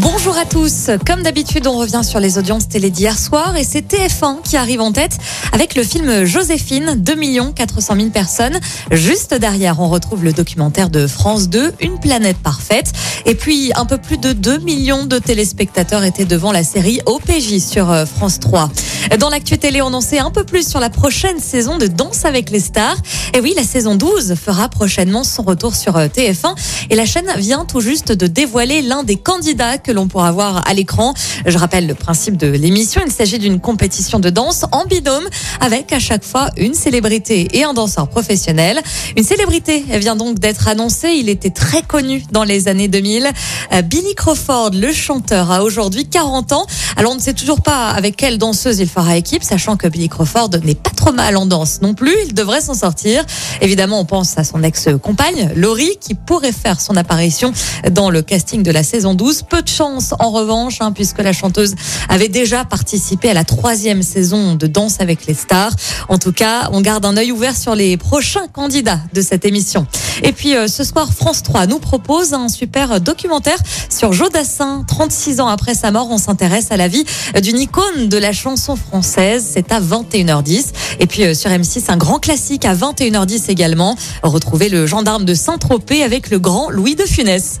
Bonjour à tous. Comme d'habitude, on revient sur les audiences télé d'hier soir et c'est TF1 qui arrive en tête avec le film Joséphine, 2 400 000 personnes. Juste derrière, on retrouve le documentaire de France 2, Une planète parfaite. Et puis, un peu plus de 2 millions de téléspectateurs étaient devant la série OPJ sur euh, France 3. Dans l'actu télé, on en sait un peu plus sur la prochaine saison de Danse avec les stars. Et oui, la saison 12 fera prochainement son retour sur euh, TF1 et la chaîne vient tout juste de dévoiler l'un des candidats que l'on pourra voir à l'écran. Je rappelle le principe de l'émission. Il s'agit d'une compétition de danse en binôme avec à chaque fois une célébrité et un danseur professionnel. Une célébrité vient donc d'être annoncée. Il était très connu dans les années 2000. Euh, Billy Crawford, le chanteur, a aujourd'hui 40 ans. Alors on ne sait toujours pas avec quelle danseuse il fera équipe, sachant que Billy Crawford n'est pas trop mal en danse non plus. Il devrait s'en sortir. Évidemment, on pense à son ex-compagne, Laurie, qui pourrait faire son apparition dans le casting de la saison 12. Peu de chance en revanche, hein, puisque la chanteuse avait déjà participé à la troisième saison de Danse avec les stars. En tout cas, on garde un œil ouvert sur les prochains candidats de cette émission. Et puis euh, ce soir, France 3 nous propose un super documentaire sur Jodassin. 36 ans après sa mort, on s'intéresse à la vie d'une icône de la chanson française. C'est à 21h10. Et puis euh, sur M6, un grand classique à 21h10 également. Retrouvez le gendarme de Saint-Tropez avec le grand Louis de Funès.